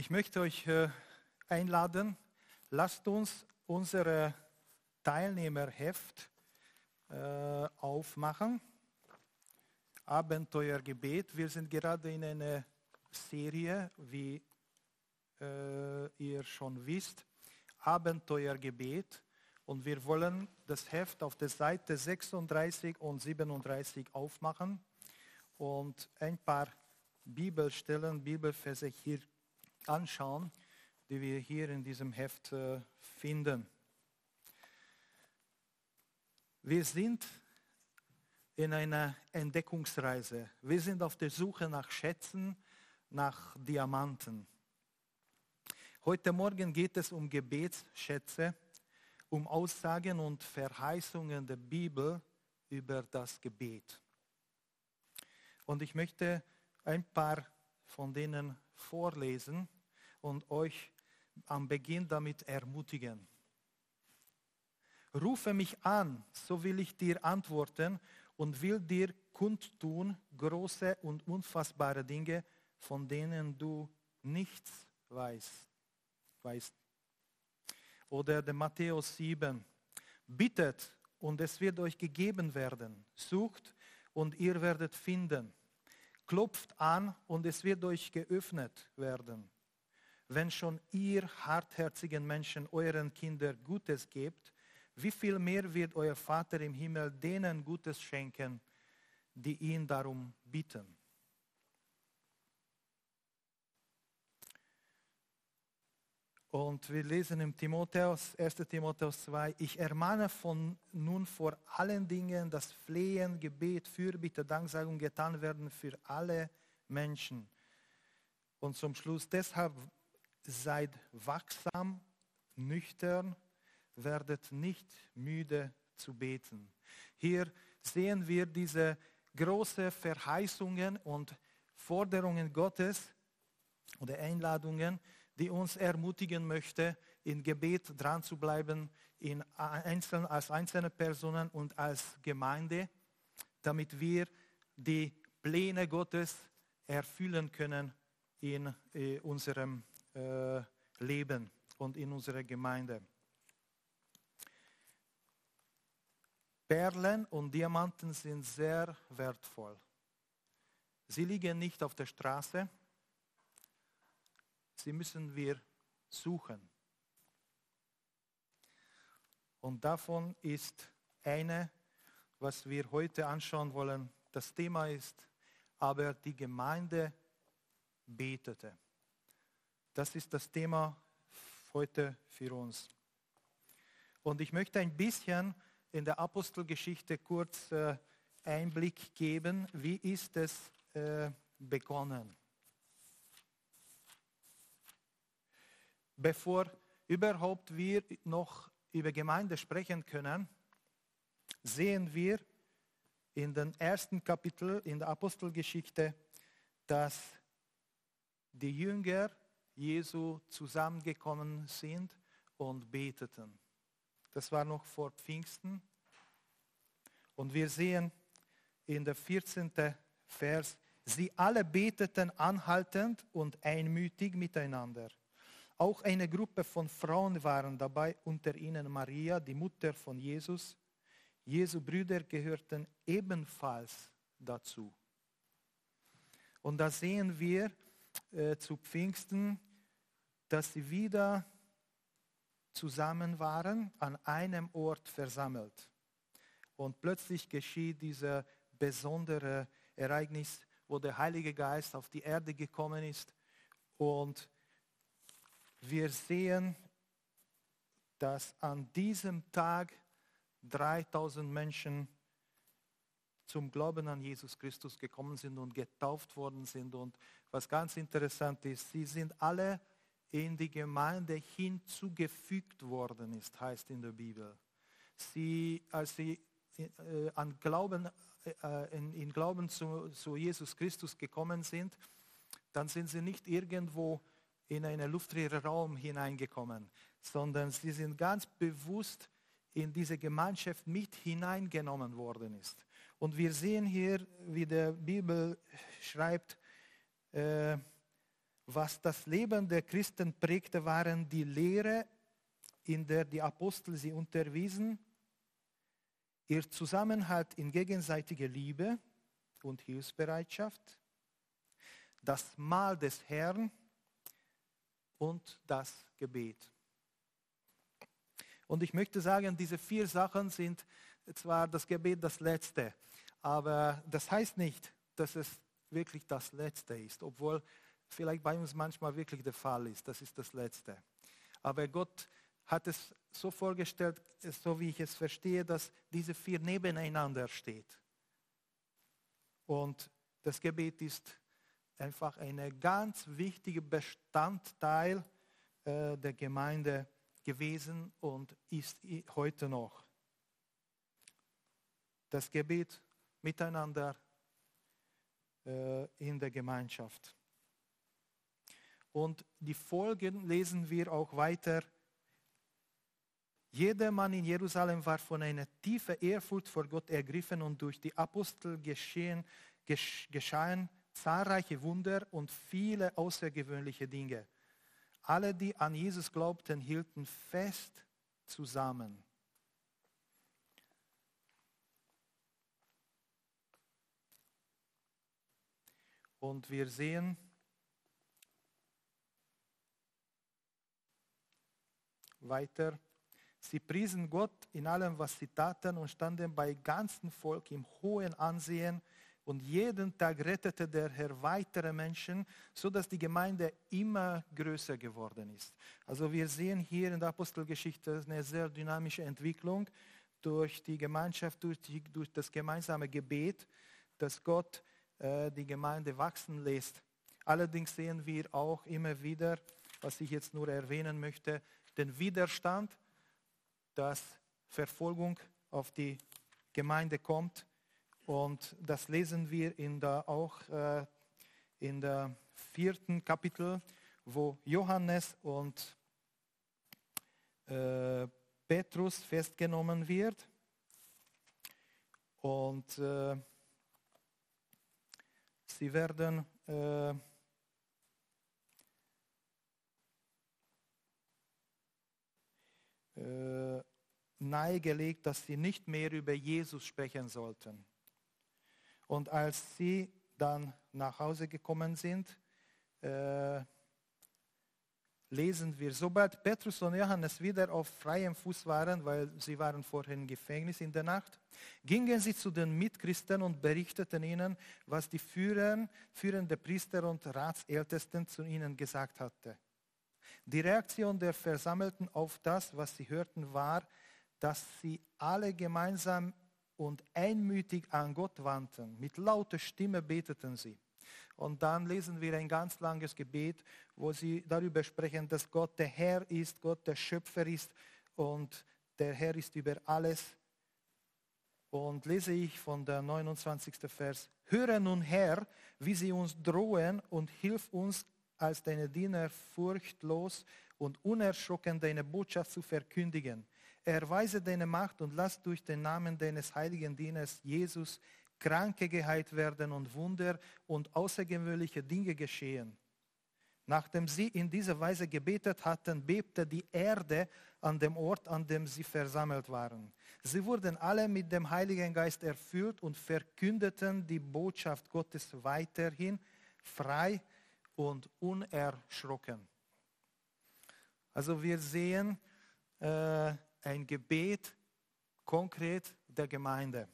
Ich möchte euch äh, einladen, lasst uns unsere Teilnehmerheft äh, aufmachen. Abenteuergebet. Wir sind gerade in einer Serie, wie äh, ihr schon wisst, Abenteuergebet. Und wir wollen das Heft auf der Seite 36 und 37 aufmachen und ein paar Bibelstellen, Bibelverse hier anschauen, die wir hier in diesem Heft äh, finden. Wir sind in einer Entdeckungsreise. Wir sind auf der Suche nach Schätzen, nach Diamanten. Heute Morgen geht es um Gebetsschätze, um Aussagen und Verheißungen der Bibel über das Gebet. Und ich möchte ein paar von denen vorlesen und euch am Beginn damit ermutigen. Rufe mich an, so will ich dir antworten und will dir kundtun große und unfassbare Dinge, von denen du nichts weißt. weißt. Oder der Matthäus 7. Bittet und es wird euch gegeben werden. Sucht und ihr werdet finden. Klopft an und es wird euch geöffnet werden. Wenn schon ihr hartherzigen Menschen euren Kindern Gutes gebt, wie viel mehr wird euer Vater im Himmel denen Gutes schenken, die ihn darum bitten. Und wir lesen im Timotheus, 1. Timotheus 2, ich ermahne von nun vor allen Dingen, dass Flehen, Gebet, Fürbitte, Danksagung getan werden für alle Menschen. Und zum Schluss, deshalb seid wachsam, nüchtern, werdet nicht müde zu beten. Hier sehen wir diese großen Verheißungen und Forderungen Gottes oder Einladungen, die uns ermutigen möchte, in Gebet dran zu bleiben, in einzeln, als einzelne Personen und als Gemeinde, damit wir die Pläne Gottes erfüllen können in äh, unserem äh, Leben und in unserer Gemeinde. Perlen und Diamanten sind sehr wertvoll. Sie liegen nicht auf der Straße, Sie müssen wir suchen. Und davon ist eine, was wir heute anschauen wollen. Das Thema ist, aber die Gemeinde betete. Das ist das Thema heute für uns. Und ich möchte ein bisschen in der Apostelgeschichte kurz äh, Einblick geben, wie ist es äh, begonnen. bevor überhaupt wir noch über Gemeinde sprechen können, sehen wir in den ersten Kapitel in der Apostelgeschichte, dass die Jünger Jesu zusammengekommen sind und beteten. Das war noch vor Pfingsten. Und wir sehen in der 14. Vers, sie alle beteten anhaltend und einmütig miteinander. Auch eine Gruppe von Frauen waren dabei, unter ihnen Maria, die Mutter von Jesus. Jesu Brüder gehörten ebenfalls dazu. Und da sehen wir äh, zu Pfingsten, dass sie wieder zusammen waren, an einem Ort versammelt. Und plötzlich geschieht dieses besondere Ereignis, wo der Heilige Geist auf die Erde gekommen ist und wir sehen, dass an diesem Tag 3000 Menschen zum Glauben an Jesus Christus gekommen sind und getauft worden sind. Und was ganz interessant ist, sie sind alle in die Gemeinde hinzugefügt worden ist, heißt in der Bibel. Sie, als sie äh, an Glauben, äh, in, in, Glauben zu, zu Jesus Christus gekommen sind, dann sind sie nicht irgendwo in einen luftleeren Raum hineingekommen, sondern sie sind ganz bewusst in diese Gemeinschaft mit hineingenommen worden ist. Und wir sehen hier, wie der Bibel schreibt, äh, Was das Leben der Christen prägte, waren die Lehre, in der die Apostel sie unterwiesen, ihr Zusammenhalt in gegenseitiger Liebe und Hilfsbereitschaft, das Mahl des Herrn und das Gebet. Und ich möchte sagen, diese vier Sachen sind zwar das Gebet das Letzte, aber das heißt nicht, dass es wirklich das Letzte ist, obwohl vielleicht bei uns manchmal wirklich der Fall ist, das ist das Letzte. Aber Gott hat es so vorgestellt, so wie ich es verstehe, dass diese vier nebeneinander steht. Und das Gebet ist einfach ein ganz wichtiger Bestandteil äh, der Gemeinde gewesen und ist heute noch. Das Gebet miteinander äh, in der Gemeinschaft. Und die Folgen lesen wir auch weiter. Jeder Mann in Jerusalem war von einer tiefen Ehrfurcht vor Gott ergriffen und durch die Apostel geschehen, geschahen zahlreiche Wunder und viele außergewöhnliche Dinge. Alle, die an Jesus glaubten, hielten fest zusammen. Und wir sehen, weiter, sie priesen Gott in allem, was sie taten und standen bei ganzem Volk im hohen Ansehen und jeden Tag rettete der Herr weitere Menschen, sodass die Gemeinde immer größer geworden ist. Also wir sehen hier in der Apostelgeschichte eine sehr dynamische Entwicklung durch die Gemeinschaft, durch, die, durch das gemeinsame Gebet, dass Gott äh, die Gemeinde wachsen lässt. Allerdings sehen wir auch immer wieder, was ich jetzt nur erwähnen möchte, den Widerstand, dass Verfolgung auf die Gemeinde kommt. Und das lesen wir in der, auch äh, in der vierten Kapitel, wo Johannes und äh, Petrus festgenommen wird. Und äh, Sie werden äh, nahegelegt, dass sie nicht mehr über Jesus sprechen sollten. Und als sie dann nach Hause gekommen sind, äh, lesen wir, sobald Petrus und Johannes wieder auf freiem Fuß waren, weil sie waren vorher im Gefängnis in der Nacht, gingen sie zu den Mitchristen und berichteten ihnen, was die führenden, führende Priester und Ratsältesten zu ihnen gesagt hatten. Die Reaktion der Versammelten auf das, was sie hörten, war, dass sie alle gemeinsam und einmütig an Gott wandten. Mit lauter Stimme beteten sie. Und dann lesen wir ein ganz langes Gebet, wo sie darüber sprechen, dass Gott der Herr ist, Gott der Schöpfer ist und der Herr ist über alles. Und lese ich von der 29. Vers, höre nun Herr, wie sie uns drohen und hilf uns als deine Diener furchtlos und unerschrocken deine Botschaft zu verkündigen. Erweise deine Macht und lass durch den Namen deines heiligen Dieners Jesus Kranke geheilt werden und Wunder und außergewöhnliche Dinge geschehen. Nachdem sie in dieser Weise gebetet hatten, bebte die Erde an dem Ort, an dem sie versammelt waren. Sie wurden alle mit dem Heiligen Geist erfüllt und verkündeten die Botschaft Gottes weiterhin frei und unerschrocken. Also wir sehen äh, ein Gebet konkret der Gemeinde.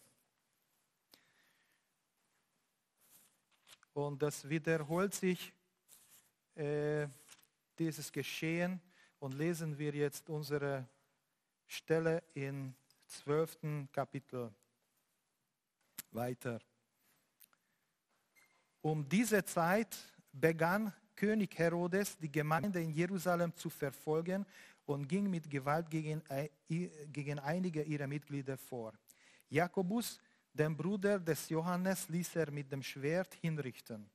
Und das wiederholt sich, äh, dieses Geschehen. Und lesen wir jetzt unsere Stelle im 12. Kapitel weiter. Um diese Zeit begann König Herodes, die Gemeinde in Jerusalem zu verfolgen und ging mit Gewalt gegen, gegen einige ihrer Mitglieder vor. Jakobus, den Bruder des Johannes ließ er mit dem Schwert hinrichten.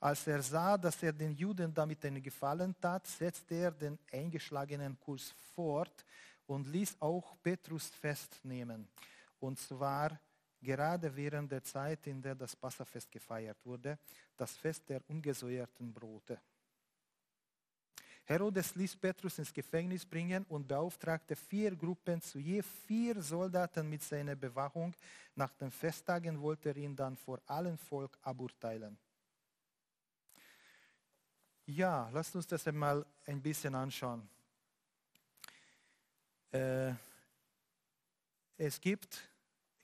Als er sah, dass er den Juden damit einen Gefallen tat, setzte er den eingeschlagenen Kurs fort und ließ auch Petrus festnehmen. Und zwar gerade während der Zeit, in der das Passafest gefeiert wurde, das Fest der ungesäuerten Brote. Herodes ließ Petrus ins Gefängnis bringen und beauftragte vier Gruppen zu je vier Soldaten mit seiner Bewachung. Nach den Festtagen wollte er ihn dann vor allem Volk aburteilen. Ja, lasst uns das einmal ein bisschen anschauen. Äh, es gibt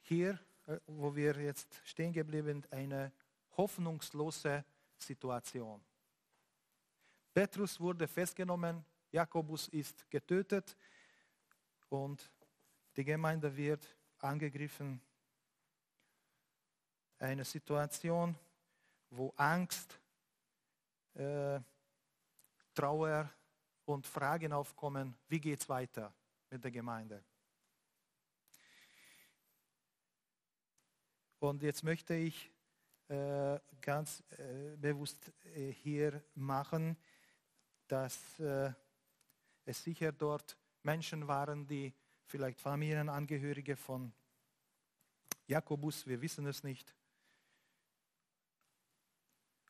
hier, wo wir jetzt stehen geblieben, eine hoffnungslose Situation. Petrus wurde festgenommen, Jakobus ist getötet und die Gemeinde wird angegriffen. Eine Situation, wo Angst, äh, Trauer und Fragen aufkommen, wie geht es weiter mit der Gemeinde. Und jetzt möchte ich äh, ganz äh, bewusst äh, hier machen, dass äh, es sicher dort Menschen waren, die vielleicht Familienangehörige von Jakobus, wir wissen es nicht.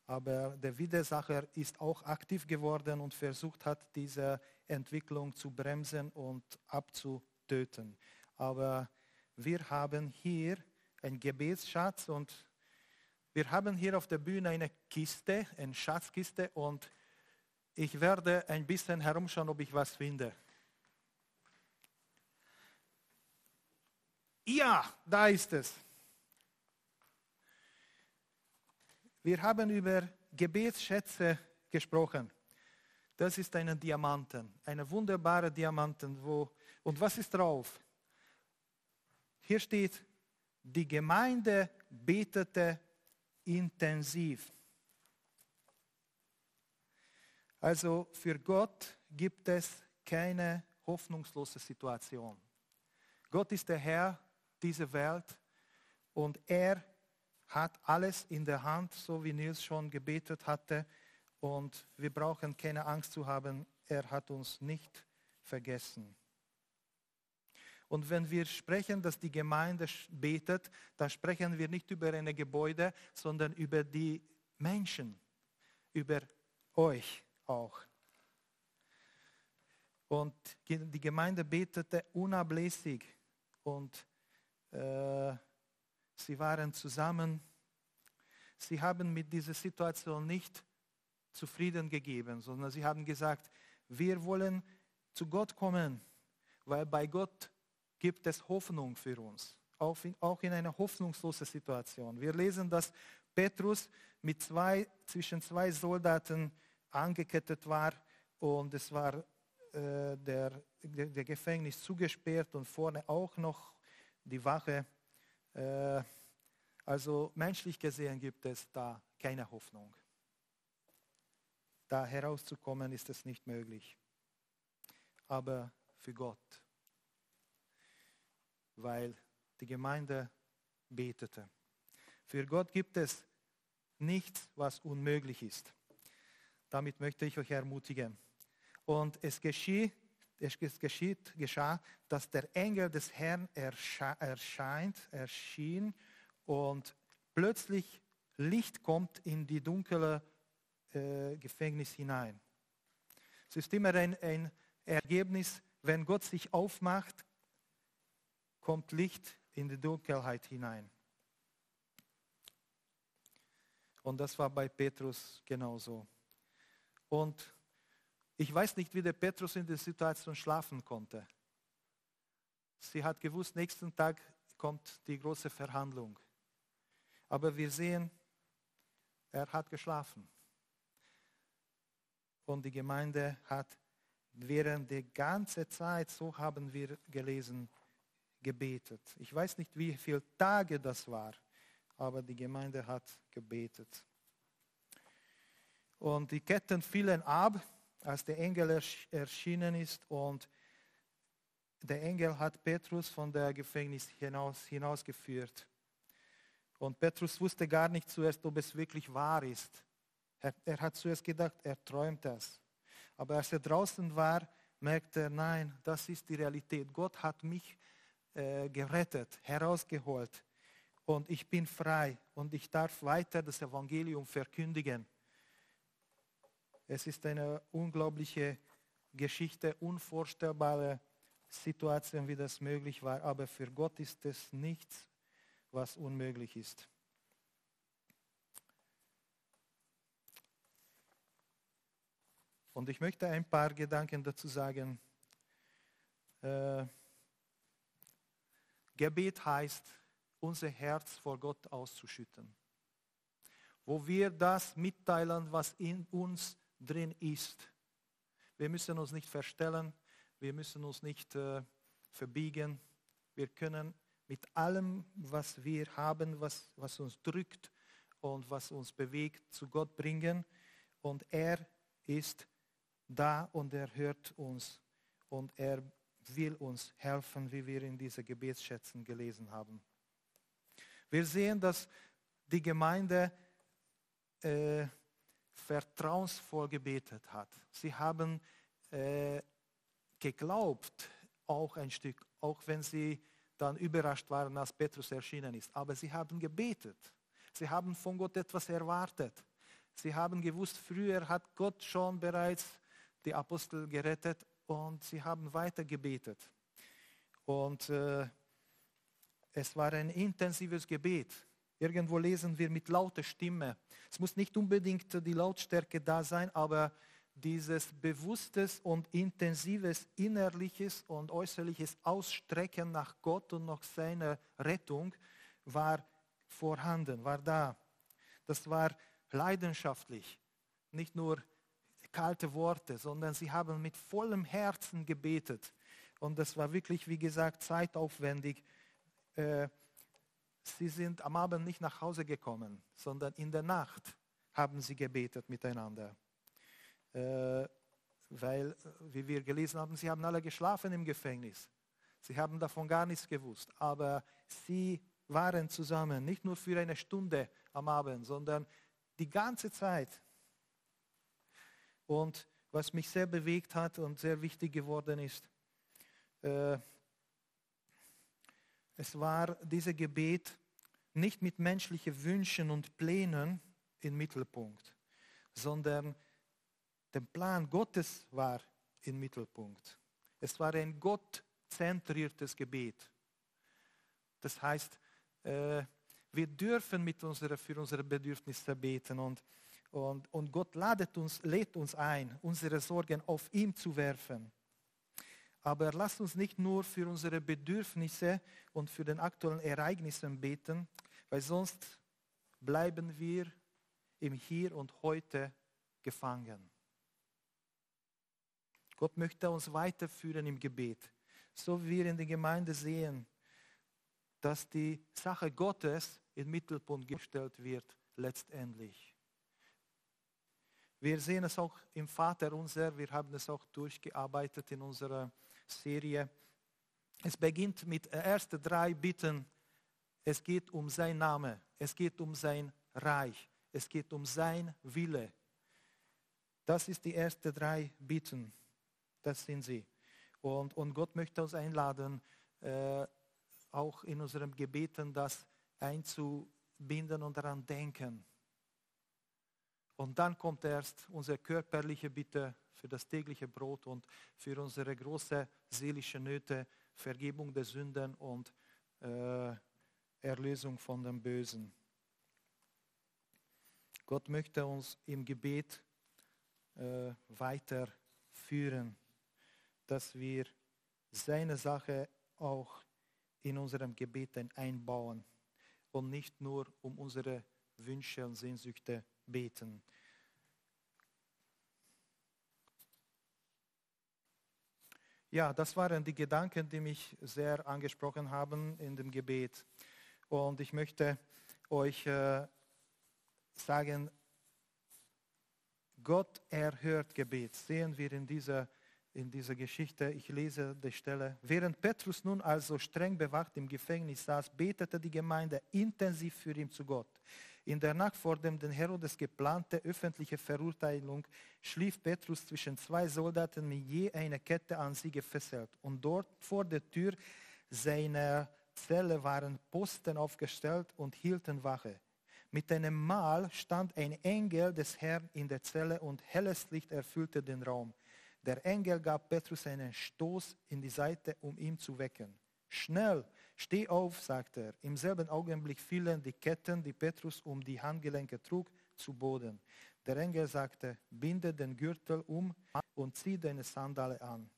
Aber der Widersacher ist auch aktiv geworden und versucht hat, diese Entwicklung zu bremsen und abzutöten. Aber wir haben hier einen Gebetsschatz und wir haben hier auf der Bühne eine Kiste, eine Schatzkiste und ich werde ein bisschen herumschauen, ob ich was finde. Ja, da ist es. Wir haben über Gebetsschätze gesprochen. Das ist eine Diamanten, eine wunderbare Diamanten. Wo, und was ist drauf? Hier steht, die Gemeinde betete intensiv. Also für Gott gibt es keine hoffnungslose Situation. Gott ist der Herr dieser Welt und er hat alles in der Hand, so wie Nils schon gebetet hatte. Und wir brauchen keine Angst zu haben, er hat uns nicht vergessen. Und wenn wir sprechen, dass die Gemeinde betet, dann sprechen wir nicht über ein Gebäude, sondern über die Menschen, über euch auch. Und die Gemeinde betete unablässig und äh, sie waren zusammen. Sie haben mit dieser Situation nicht zufrieden gegeben, sondern sie haben gesagt, wir wollen zu Gott kommen, weil bei Gott gibt es Hoffnung für uns, auch in, auch in einer hoffnungslosen Situation. Wir lesen, dass Petrus mit zwei, zwischen zwei Soldaten angekettet war und es war äh, der, der, Gefängnis zugesperrt und vorne auch noch die Wache. Äh, also menschlich gesehen gibt es da keine Hoffnung. Da herauszukommen ist es nicht möglich. Aber für Gott, weil die Gemeinde betete. Für Gott gibt es nichts, was unmöglich ist. Damit möchte ich euch ermutigen. Und es geschieht, es geschieht, geschah, dass der Engel des Herrn erscheint, erschien und plötzlich Licht kommt in die dunkle äh, Gefängnis hinein. Es ist immer ein, ein Ergebnis, wenn Gott sich aufmacht, kommt Licht in die Dunkelheit hinein. Und das war bei Petrus genauso. Und ich weiß nicht, wie der Petrus in der Situation schlafen konnte. Sie hat gewusst, nächsten Tag kommt die große Verhandlung. Aber wir sehen, er hat geschlafen. Und die Gemeinde hat während der ganzen Zeit, so haben wir gelesen, gebetet. Ich weiß nicht, wie viele Tage das war, aber die Gemeinde hat gebetet. Und die Ketten fielen ab, als der Engel erschienen ist und der Engel hat Petrus von der Gefängnis hinaus, hinausgeführt. Und Petrus wusste gar nicht zuerst, ob es wirklich wahr ist. Er, er hat zuerst gedacht, er träumt das. Aber als er draußen war, merkte er, nein, das ist die Realität. Gott hat mich äh, gerettet, herausgeholt. Und ich bin frei und ich darf weiter das Evangelium verkündigen. Es ist eine unglaubliche Geschichte, unvorstellbare Situation, wie das möglich war. Aber für Gott ist es nichts, was unmöglich ist. Und ich möchte ein paar Gedanken dazu sagen. Äh, Gebet heißt, unser Herz vor Gott auszuschütten. Wo wir das mitteilen, was in uns drin ist. Wir müssen uns nicht verstellen, wir müssen uns nicht äh, verbiegen. Wir können mit allem, was wir haben, was, was uns drückt und was uns bewegt, zu Gott bringen. Und er ist da und er hört uns und er will uns helfen, wie wir in diese Gebetsschätzen gelesen haben. Wir sehen, dass die Gemeinde äh, vertrauensvoll gebetet hat. Sie haben äh, geglaubt, auch ein Stück, auch wenn sie dann überrascht waren, als Petrus erschienen ist. Aber sie haben gebetet. Sie haben von Gott etwas erwartet. Sie haben gewusst, früher hat Gott schon bereits die Apostel gerettet und sie haben weiter gebetet. Und äh, es war ein intensives Gebet. Irgendwo lesen wir mit lauter Stimme. Es muss nicht unbedingt die Lautstärke da sein, aber dieses bewusstes und intensives innerliches und äußerliches Ausstrecken nach Gott und nach seiner Rettung war vorhanden, war da. Das war leidenschaftlich, nicht nur kalte Worte, sondern sie haben mit vollem Herzen gebetet. Und das war wirklich, wie gesagt, zeitaufwendig. Äh, sie sind am Abend nicht nach Hause gekommen, sondern in der Nacht haben sie gebetet miteinander. Äh, weil, wie wir gelesen haben, sie haben alle geschlafen im Gefängnis. Sie haben davon gar nichts gewusst. Aber sie waren zusammen, nicht nur für eine Stunde am Abend, sondern die ganze Zeit. Und was mich sehr bewegt hat und sehr wichtig geworden ist, äh, es war dieses Gebet nicht mit menschlichen Wünschen und Plänen im Mittelpunkt, sondern der Plan Gottes war im Mittelpunkt. Es war ein gottzentriertes Gebet. Das heißt, äh, wir dürfen mit unserer, für unsere Bedürfnisse beten und und, und Gott ladet uns, lädt uns ein, unsere Sorgen auf ihm zu werfen. Aber lasst uns nicht nur für unsere Bedürfnisse und für den aktuellen Ereignissen beten, weil sonst bleiben wir im Hier und Heute gefangen. Gott möchte uns weiterführen im Gebet, so wie wir in der Gemeinde sehen, dass die Sache Gottes im Mittelpunkt gestellt wird letztendlich. Wir sehen es auch im Vater unser, wir haben es auch durchgearbeitet in unserer Serie. Es beginnt mit ersten drei Bitten. Es geht um sein Name, es geht um sein Reich, es geht um sein Wille. Das ist die ersten drei Bitten. Das sind sie. Und, und Gott möchte uns einladen, äh, auch in unserem Gebeten das einzubinden und daran denken. Und dann kommt erst unsere körperliche Bitte für das tägliche Brot und für unsere große seelische Nöte, Vergebung der Sünden und äh, Erlösung von dem Bösen. Gott möchte uns im Gebet äh, weiterführen, dass wir seine Sache auch in unserem Gebeten einbauen und nicht nur um unsere Wünsche und Sehnsüchte beten. Ja, das waren die Gedanken, die mich sehr angesprochen haben in dem Gebet. Und ich möchte euch äh, sagen, Gott erhört Gebet. Sehen wir in dieser, in dieser Geschichte. Ich lese die Stelle. Während Petrus nun also streng bewacht im Gefängnis saß, betete die Gemeinde intensiv für ihn zu Gott. In der Nacht vor dem den Herodes geplante öffentliche Verurteilung schlief Petrus zwischen zwei Soldaten mit je einer Kette an sie gefesselt. Und dort vor der Tür seiner Zelle waren Posten aufgestellt und hielten Wache. Mit einem Mal stand ein Engel des Herrn in der Zelle und helles Licht erfüllte den Raum. Der Engel gab Petrus einen Stoß in die Seite, um ihn zu wecken. Schnell, steh auf, sagte er. Im selben Augenblick fielen die Ketten, die Petrus um die Handgelenke trug, zu Boden. Der Engel sagte, binde den Gürtel um und zieh deine Sandale an.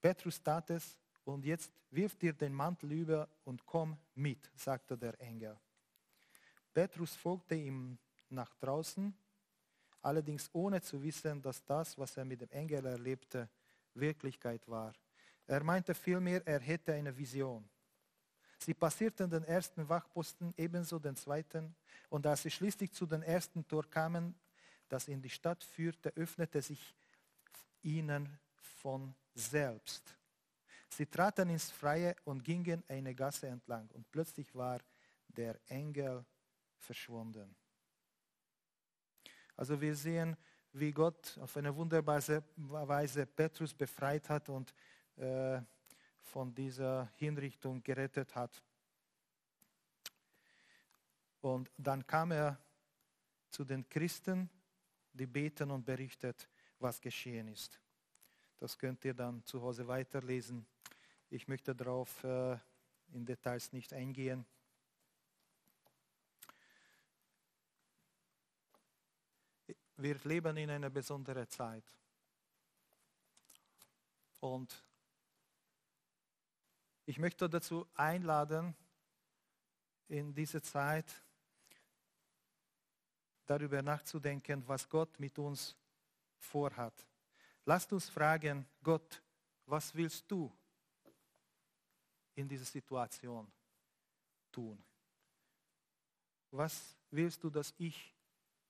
Petrus tat es und jetzt wirf dir den Mantel über und komm mit, sagte der Engel. Petrus folgte ihm nach draußen, allerdings ohne zu wissen, dass das, was er mit dem Engel erlebte, Wirklichkeit war. Er meinte vielmehr, er hätte eine Vision. Sie passierten den ersten Wachposten, ebenso den zweiten, und als sie schließlich zu dem ersten Tor kamen, das in die Stadt führte, öffnete sich ihnen von selbst. Sie traten ins Freie und gingen eine Gasse entlang, und plötzlich war der Engel verschwunden. Also wir sehen, wie Gott auf eine wunderbare Weise Petrus befreit hat und äh, von dieser Hinrichtung gerettet hat. Und dann kam er zu den Christen, die beten und berichtet, was geschehen ist. Das könnt ihr dann zu Hause weiterlesen. Ich möchte darauf äh, in Details nicht eingehen. Wir leben in einer besonderen Zeit. Und ich möchte dazu einladen, in dieser Zeit darüber nachzudenken, was Gott mit uns vorhat. Lasst uns fragen, Gott, was willst du in dieser Situation tun? Was willst du, dass ich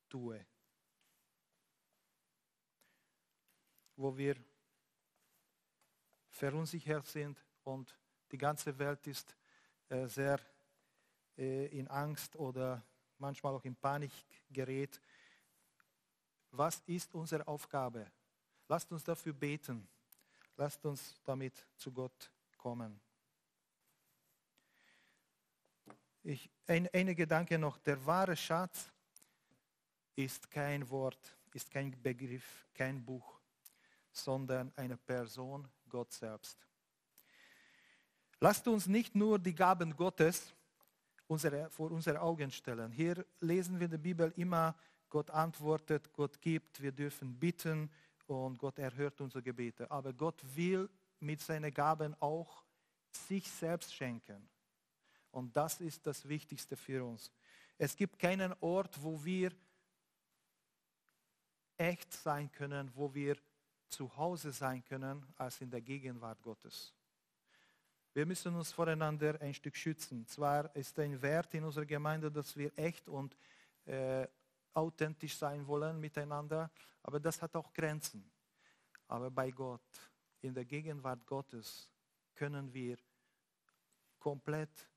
tue? Wo wir verunsichert sind und die ganze Welt ist äh, sehr äh, in Angst oder manchmal auch in Panik gerät. Was ist unsere Aufgabe? Lasst uns dafür beten. Lasst uns damit zu Gott kommen. Ich, ein, ein Gedanke noch. Der wahre Schatz ist kein Wort, ist kein Begriff, kein Buch, sondern eine Person, Gott selbst. Lasst uns nicht nur die Gaben Gottes unsere, vor unsere Augen stellen. Hier lesen wir in der Bibel immer, Gott antwortet, Gott gibt, wir dürfen bitten und Gott erhört unsere Gebete. Aber Gott will mit seinen Gaben auch sich selbst schenken. Und das ist das Wichtigste für uns. Es gibt keinen Ort, wo wir echt sein können, wo wir zu Hause sein können, als in der Gegenwart Gottes. Wir müssen uns voreinander ein Stück schützen. Zwar ist ein Wert in unserer Gemeinde, dass wir echt und äh, authentisch sein wollen miteinander, aber das hat auch Grenzen. Aber bei Gott, in der Gegenwart Gottes, können wir komplett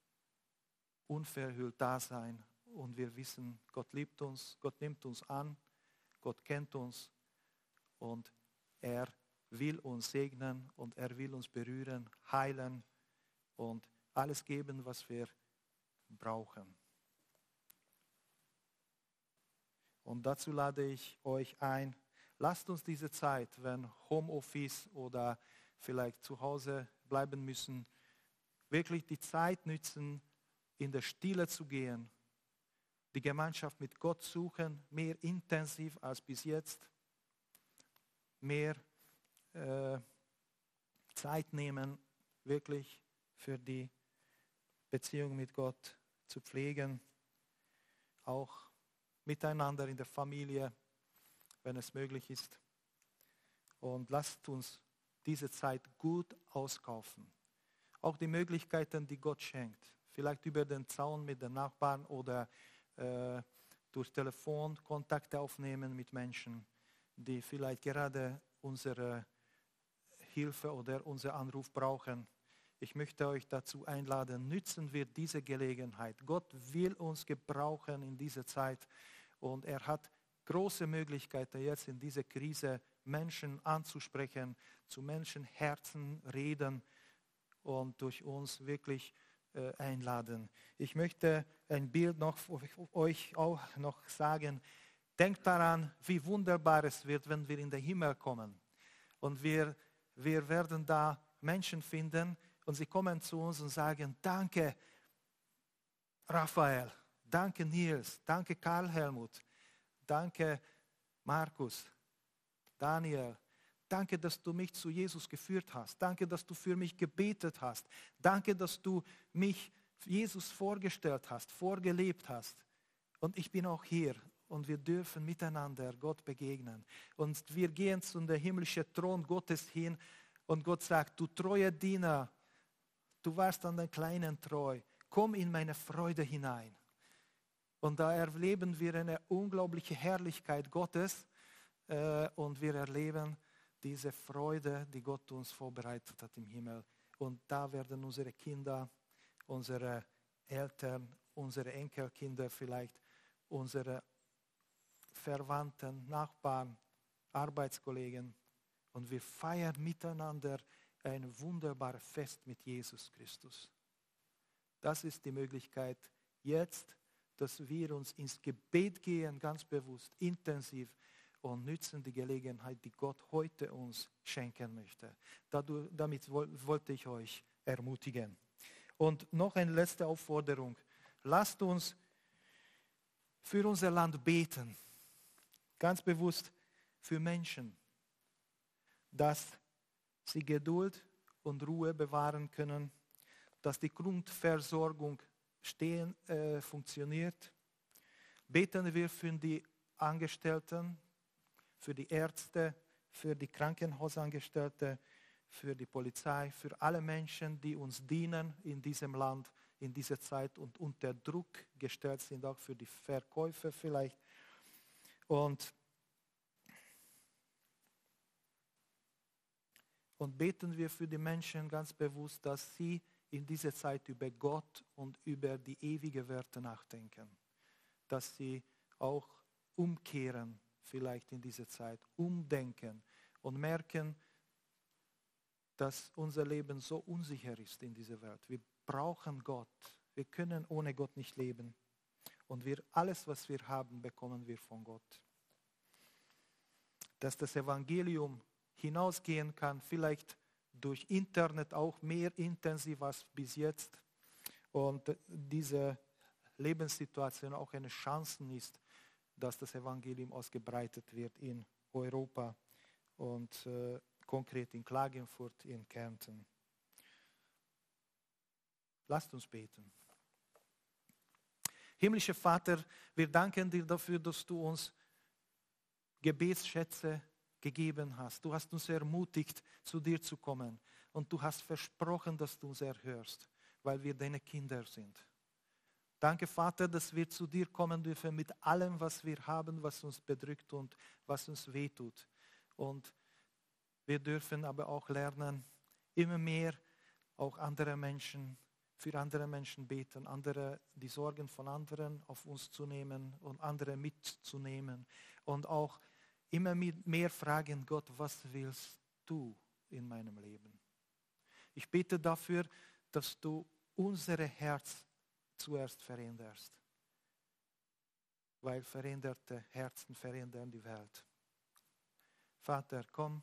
unverhüllt da sein und wir wissen, Gott liebt uns, Gott nimmt uns an, Gott kennt uns und er will uns segnen und er will uns berühren, heilen und alles geben, was wir brauchen. Und dazu lade ich euch ein, lasst uns diese Zeit, wenn Homeoffice oder vielleicht zu Hause bleiben müssen, wirklich die Zeit nützen, in der Stille zu gehen, die Gemeinschaft mit Gott suchen, mehr intensiv als bis jetzt, mehr äh, Zeit nehmen, wirklich für die Beziehung mit Gott zu pflegen, auch miteinander in der Familie, wenn es möglich ist. Und lasst uns diese Zeit gut auskaufen. Auch die Möglichkeiten, die Gott schenkt. Vielleicht über den Zaun mit den Nachbarn oder äh, durch Telefon Kontakte aufnehmen mit Menschen, die vielleicht gerade unsere Hilfe oder unseren Anruf brauchen. Ich möchte euch dazu einladen, nützen wir diese Gelegenheit. Gott will uns gebrauchen in dieser Zeit und er hat große Möglichkeiten jetzt in dieser Krise Menschen anzusprechen, zu Menschenherzen reden und durch uns wirklich äh, einladen. Ich möchte ein Bild noch euch auch noch sagen. Denkt daran, wie wunderbar es wird, wenn wir in den Himmel kommen. Und wir, wir werden da Menschen finden und sie kommen zu uns und sagen, danke Raphael, danke Nils, danke Karl Helmut, danke Markus, Daniel, Danke, dass du mich zu Jesus geführt hast. Danke, dass du für mich gebetet hast. Danke, dass du mich Jesus vorgestellt hast, vorgelebt hast. Und ich bin auch hier und wir dürfen miteinander Gott begegnen. Und wir gehen zu dem himmlischen Thron Gottes hin und Gott sagt, du treue Diener, du warst an den Kleinen treu, komm in meine Freude hinein. Und da erleben wir eine unglaubliche Herrlichkeit Gottes äh, und wir erleben, diese Freude, die Gott uns vorbereitet hat im Himmel. Und da werden unsere Kinder, unsere Eltern, unsere Enkelkinder vielleicht, unsere Verwandten, Nachbarn, Arbeitskollegen. Und wir feiern miteinander ein wunderbares Fest mit Jesus Christus. Das ist die Möglichkeit jetzt, dass wir uns ins Gebet gehen, ganz bewusst, intensiv, und nützen die Gelegenheit, die Gott heute uns schenken möchte. damit wollte ich euch ermutigen. Und noch eine letzte Aufforderung. Lasst uns für unser Land beten. Ganz bewusst für Menschen, dass sie Geduld und Ruhe bewahren können, dass die Grundversorgung stehen, äh, funktioniert. Beten wir für die Angestellten, für die Ärzte, für die Krankenhausangestellte, für die Polizei, für alle Menschen, die uns dienen in diesem Land, in dieser Zeit und unter Druck gestellt sind, auch für die Verkäufer vielleicht. Und, und beten wir für die Menschen ganz bewusst, dass sie in dieser Zeit über Gott und über die ewige Werte nachdenken. Dass sie auch umkehren vielleicht in dieser Zeit umdenken und merken, dass unser Leben so unsicher ist in dieser Welt. Wir brauchen Gott. Wir können ohne Gott nicht leben. Und wir, alles, was wir haben, bekommen wir von Gott. Dass das Evangelium hinausgehen kann, vielleicht durch Internet auch mehr intensiv als bis jetzt. Und diese Lebenssituation auch eine Chance ist, dass das Evangelium ausgebreitet wird in Europa und äh, konkret in Klagenfurt, in Kärnten. Lasst uns beten. Himmlischer Vater, wir danken dir dafür, dass du uns Gebetsschätze gegeben hast. Du hast uns ermutigt, zu dir zu kommen. Und du hast versprochen, dass du uns erhörst, weil wir deine Kinder sind. Danke, Vater, dass wir zu dir kommen dürfen mit allem, was wir haben, was uns bedrückt und was uns wehtut. Und wir dürfen aber auch lernen, immer mehr auch andere Menschen, für andere Menschen beten, andere, die Sorgen von anderen auf uns zu nehmen und andere mitzunehmen. Und auch immer mehr fragen, Gott, was willst du in meinem Leben? Ich bete dafür, dass du unsere Herz zuerst veränderst. Weil veränderte Herzen verändern die Welt. Vater, komm,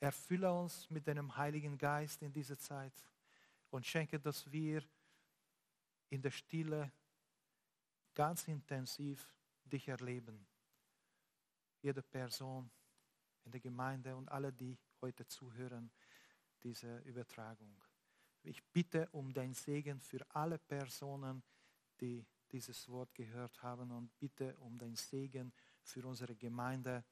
erfülle uns mit deinem Heiligen Geist in dieser Zeit und schenke, dass wir in der Stille ganz intensiv dich erleben. Jede Person in der Gemeinde und alle, die heute zuhören, diese Übertragung. Ich bitte um dein Segen für alle Personen, die dieses Wort gehört haben und bitte um dein Segen für unsere Gemeinde,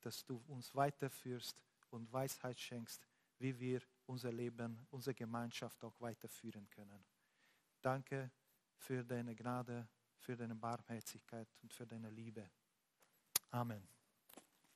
dass du uns weiterführst und Weisheit schenkst, wie wir unser Leben, unsere Gemeinschaft auch weiterführen können. Danke für deine Gnade, für deine Barmherzigkeit und für deine Liebe. Amen.